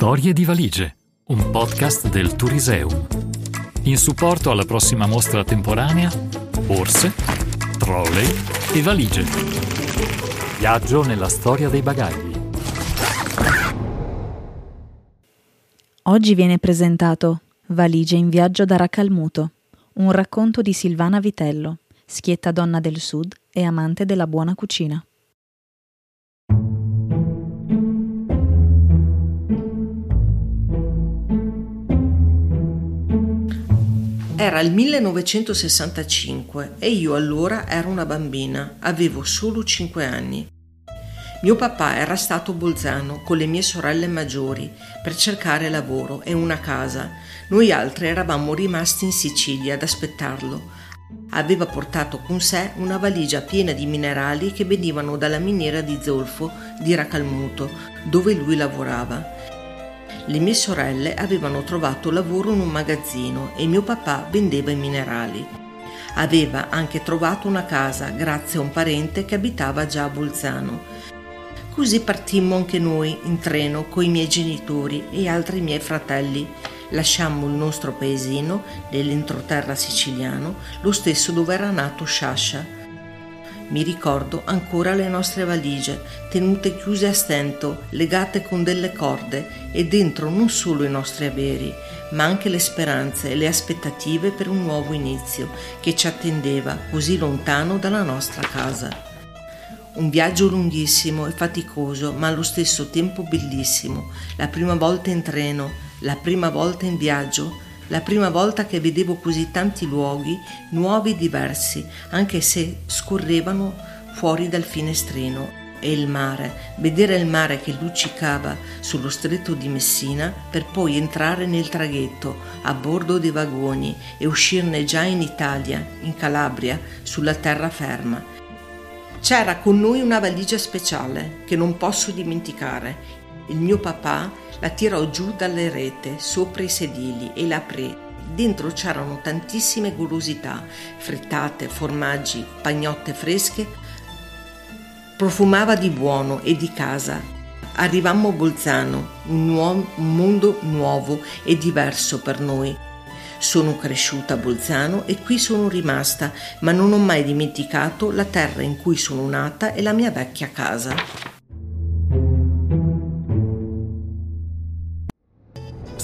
Storie di valigie, un podcast del Turiseum. In supporto alla prossima mostra temporanea, borse, trolley e valigie. Viaggio nella storia dei bagagli. Oggi viene presentato Valigie in viaggio da Racalmuto, un racconto di Silvana Vitello, schietta donna del sud e amante della buona cucina. Era il 1965 e io allora ero una bambina, avevo solo 5 anni. Mio papà era stato a Bolzano con le mie sorelle maggiori per cercare lavoro e una casa. Noi altri eravamo rimasti in Sicilia ad aspettarlo. Aveva portato con sé una valigia piena di minerali che venivano dalla miniera di zolfo di Racalmuto, dove lui lavorava. Le mie sorelle avevano trovato lavoro in un magazzino e mio papà vendeva i minerali. Aveva anche trovato una casa grazie a un parente che abitava già a Bolzano. Così partimmo anche noi in treno con i miei genitori e altri miei fratelli. Lasciammo il nostro paesino nell'entroterra siciliano, lo stesso dove era nato Sciascia mi ricordo ancora le nostre valigie, tenute chiuse a stento, legate con delle corde e dentro non solo i nostri averi, ma anche le speranze e le aspettative per un nuovo inizio che ci attendeva così lontano dalla nostra casa. Un viaggio lunghissimo e faticoso, ma allo stesso tempo bellissimo. La prima volta in treno, la prima volta in viaggio, la prima volta che vedevo così tanti luoghi nuovi e diversi, anche se scorrevano fuori dal finestrino. E il mare, vedere il mare che luccicava sullo stretto di Messina per poi entrare nel traghetto a bordo dei vagoni e uscirne già in Italia, in Calabria, sulla terraferma. C'era con noi una valigia speciale che non posso dimenticare. Il mio papà la tirò giù dalle rete, sopra i sedili e la aprì. Dentro c'erano tantissime golosità, frittate, formaggi, pagnotte fresche. Profumava di buono e di casa. Arrivammo a Bolzano, un, nuovo, un mondo nuovo e diverso per noi. Sono cresciuta a Bolzano e qui sono rimasta, ma non ho mai dimenticato la terra in cui sono nata e la mia vecchia casa.